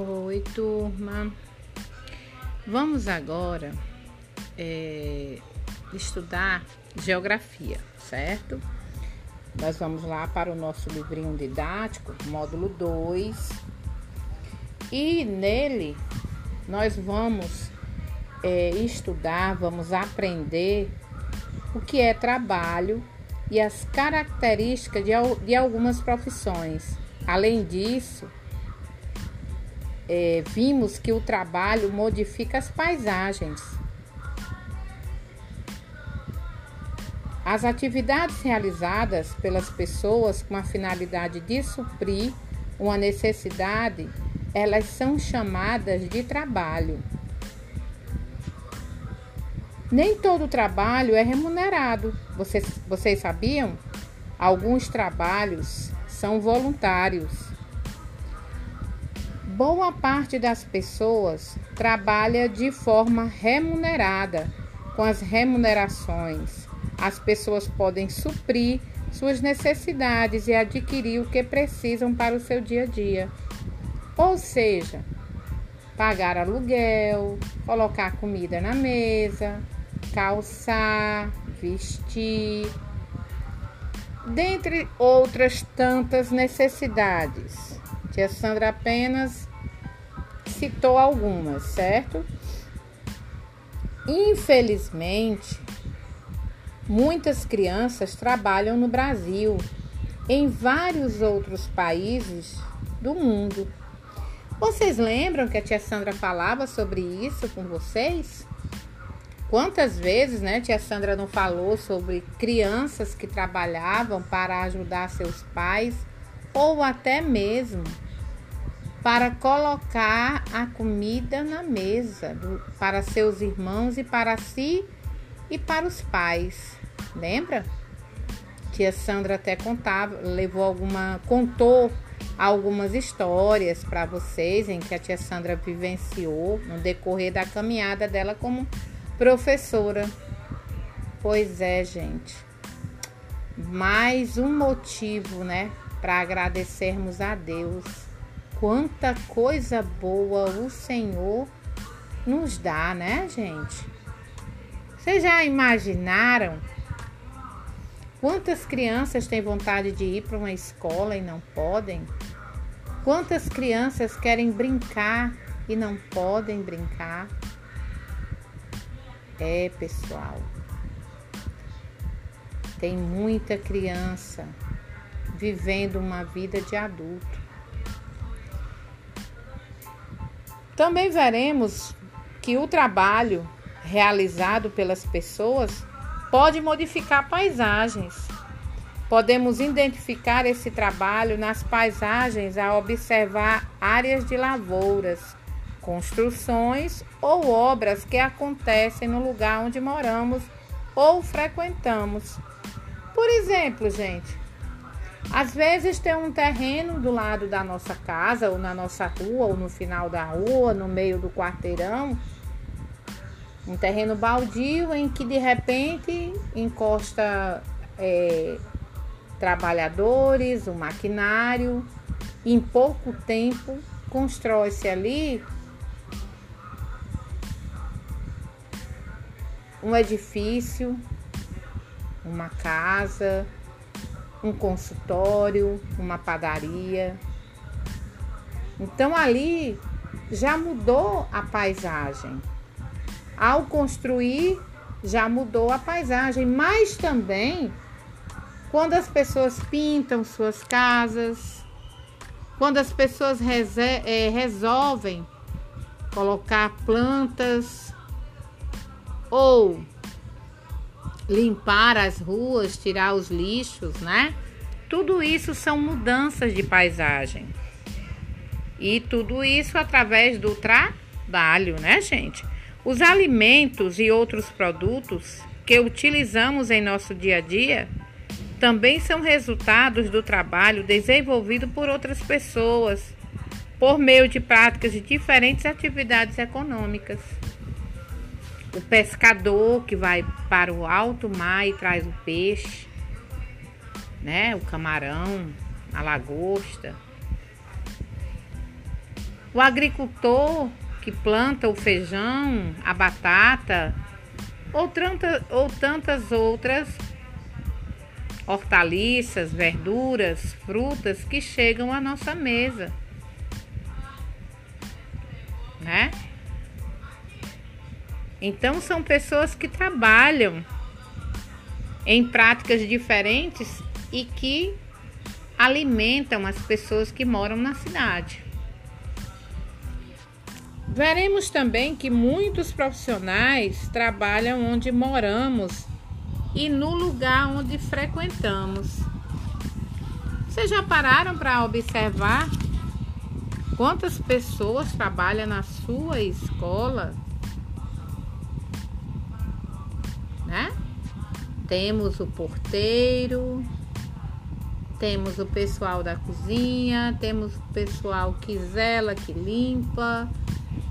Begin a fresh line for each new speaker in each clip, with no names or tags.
Oi, turma. Vamos agora é, estudar geografia, certo? Nós vamos lá para o nosso livrinho didático, módulo 2. E nele nós vamos é, estudar, vamos aprender o que é trabalho e as características de, de algumas profissões. Além disso, é, vimos que o trabalho modifica as paisagens. As atividades realizadas pelas pessoas com a finalidade de suprir uma necessidade, elas são chamadas de trabalho. Nem todo trabalho é remunerado. Vocês, vocês sabiam? Alguns trabalhos são voluntários. Boa parte das pessoas trabalha de forma remunerada. Com as remunerações, as pessoas podem suprir suas necessidades e adquirir o que precisam para o seu dia a dia. Ou seja, pagar aluguel, colocar comida na mesa, calçar, vestir, dentre outras tantas necessidades. Tia Sandra apenas citou algumas, certo? Infelizmente, muitas crianças trabalham no Brasil, em vários outros países do mundo. Vocês lembram que a tia Sandra falava sobre isso com vocês? Quantas vezes, né, tia Sandra não falou sobre crianças que trabalhavam para ajudar seus pais ou até mesmo para colocar a comida na mesa do, para seus irmãos e para si e para os pais. Lembra? Tia Sandra até contava, levou alguma, contou algumas histórias para vocês em que a tia Sandra vivenciou no decorrer da caminhada dela como professora. Pois é, gente. Mais um motivo, né, para agradecermos a Deus Quanta coisa boa o Senhor nos dá, né, gente? Vocês já imaginaram quantas crianças têm vontade de ir para uma escola e não podem? Quantas crianças querem brincar e não podem brincar? É, pessoal. Tem muita criança vivendo uma vida de adulto Também veremos que o trabalho realizado pelas pessoas pode modificar paisagens. Podemos identificar esse trabalho nas paisagens ao observar áreas de lavouras, construções ou obras que acontecem no lugar onde moramos ou frequentamos. Por exemplo, gente, às vezes tem um terreno do lado da nossa casa, ou na nossa rua, ou no final da rua, no meio do quarteirão, um terreno baldio em que de repente encosta é, trabalhadores, o um maquinário, em pouco tempo constrói-se ali um edifício, uma casa um consultório, uma padaria. Então ali já mudou a paisagem. Ao construir, já mudou a paisagem, mas também quando as pessoas pintam suas casas, quando as pessoas é, resolvem colocar plantas ou limpar as ruas, tirar os lixos, né? Tudo isso são mudanças de paisagem. E tudo isso através do trabalho, né, gente? Os alimentos e outros produtos que utilizamos em nosso dia a dia também são resultados do trabalho desenvolvido por outras pessoas por meio de práticas de diferentes atividades econômicas o pescador que vai para o alto mar e traz o peixe, né? O camarão, a lagosta. O agricultor que planta o feijão, a batata ou, tanta, ou tantas outras hortaliças, verduras, frutas que chegam à nossa mesa. Né? Então são pessoas que trabalham em práticas diferentes e que alimentam as pessoas que moram na cidade. Veremos também que muitos profissionais trabalham onde moramos e no lugar onde frequentamos. Vocês já pararam para observar quantas pessoas trabalham na sua escola? Temos o porteiro, temos o pessoal da cozinha, temos o pessoal que zela, que limpa,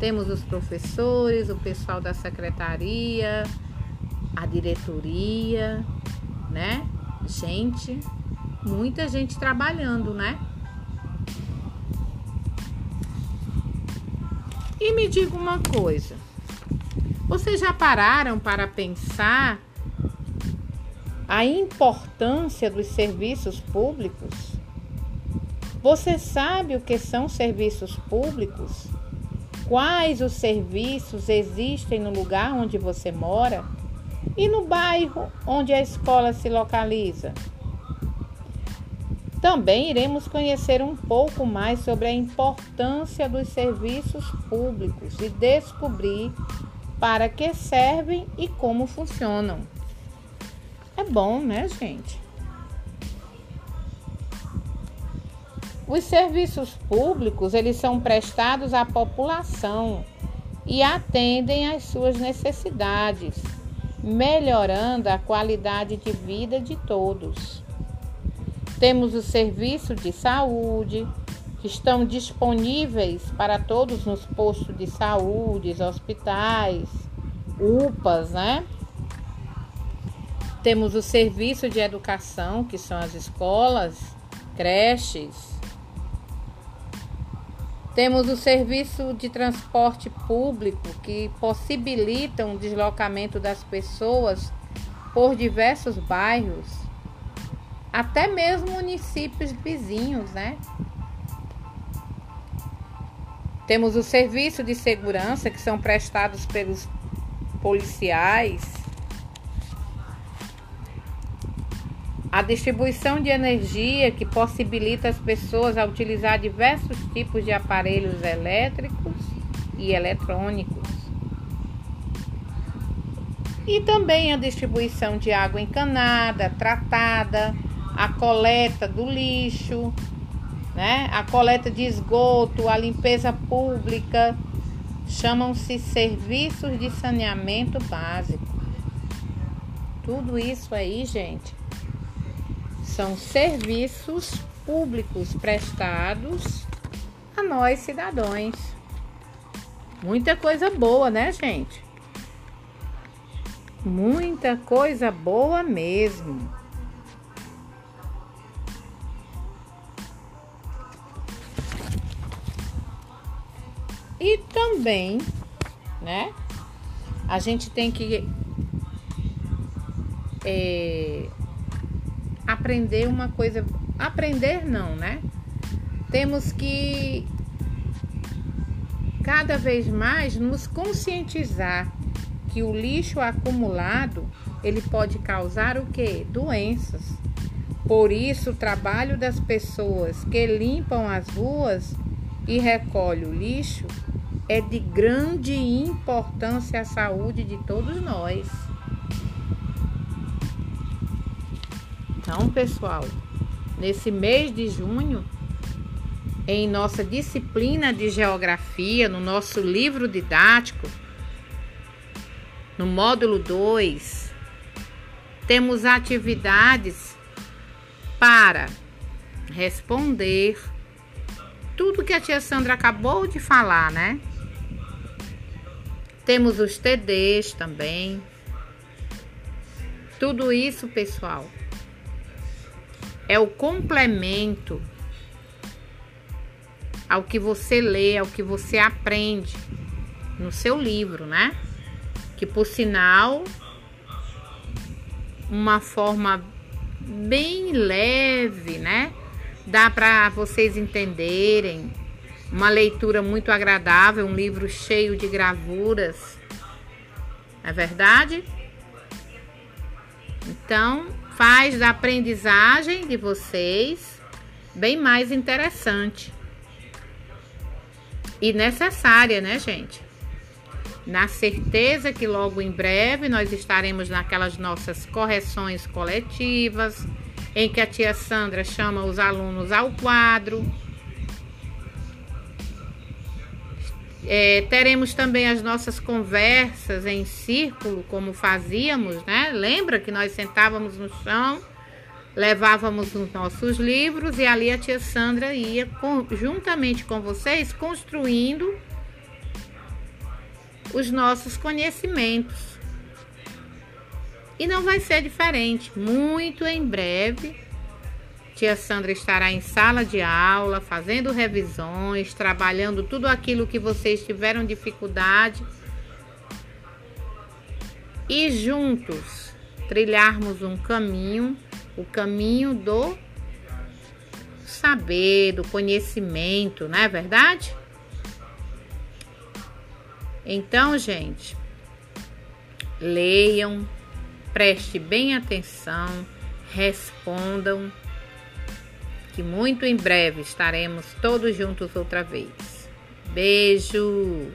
temos os professores, o pessoal da secretaria, a diretoria, né? Gente, muita gente trabalhando, né? E me diga uma coisa. Vocês já pararam para pensar a importância dos serviços públicos? Você sabe o que são serviços públicos? Quais os serviços existem no lugar onde você mora? E no bairro onde a escola se localiza? Também iremos conhecer um pouco mais sobre a importância dos serviços públicos e descobrir para que servem e como funcionam. É bom, né, gente? Os serviços públicos, eles são prestados à população e atendem às suas necessidades melhorando a qualidade de vida de todos. Temos o serviço de saúde, que estão disponíveis para todos nos postos de saúde, hospitais, UPAs, né? Temos o serviço de educação, que são as escolas, creches, temos o serviço de transporte público que possibilita o deslocamento das pessoas por diversos bairros, até mesmo municípios vizinhos, né? Temos o serviço de segurança que são prestados pelos policiais A distribuição de energia que possibilita as pessoas a utilizar diversos tipos de aparelhos elétricos e eletrônicos. E também a distribuição de água encanada, tratada, a coleta do lixo, né? a coleta de esgoto, a limpeza pública, chamam-se serviços de saneamento básico. Tudo isso aí, gente, são serviços públicos prestados a nós cidadãos. Muita coisa boa, né, gente? Muita coisa boa mesmo. E também, né? A gente tem que é, aprender uma coisa. Aprender não, né? Temos que cada vez mais nos conscientizar que o lixo acumulado ele pode causar o que? Doenças. Por isso, o trabalho das pessoas que limpam as ruas e recolhem o lixo é de grande importância à saúde de todos nós. Então, pessoal, nesse mês de junho, em nossa disciplina de geografia, no nosso livro didático, no módulo 2, temos atividades para responder tudo que a tia Sandra acabou de falar, né? Temos os TDs também. Tudo isso, pessoal, é o complemento ao que você lê, ao que você aprende no seu livro, né? Que por sinal, uma forma bem leve, né? Dá para vocês entenderem. Uma leitura muito agradável, um livro cheio de gravuras. É verdade? Então, faz da aprendizagem de vocês bem mais interessante e necessária, né, gente? Na certeza que logo em breve nós estaremos naquelas nossas correções coletivas, em que a tia Sandra chama os alunos ao quadro. É, teremos também as nossas conversas em círculo, como fazíamos, né? Lembra que nós sentávamos no chão, levávamos os nossos livros e ali a tia Sandra ia, com, juntamente com vocês, construindo os nossos conhecimentos. E não vai ser diferente. Muito em breve, tia Sandra estará em sala de aula, fazendo revisões, trabalhando tudo aquilo que vocês tiveram dificuldade. E juntos trilharmos um caminho, o caminho do saber, do conhecimento, não é verdade? Então, gente, leiam, preste bem atenção, respondam, que muito em breve estaremos todos juntos outra vez. Beijo!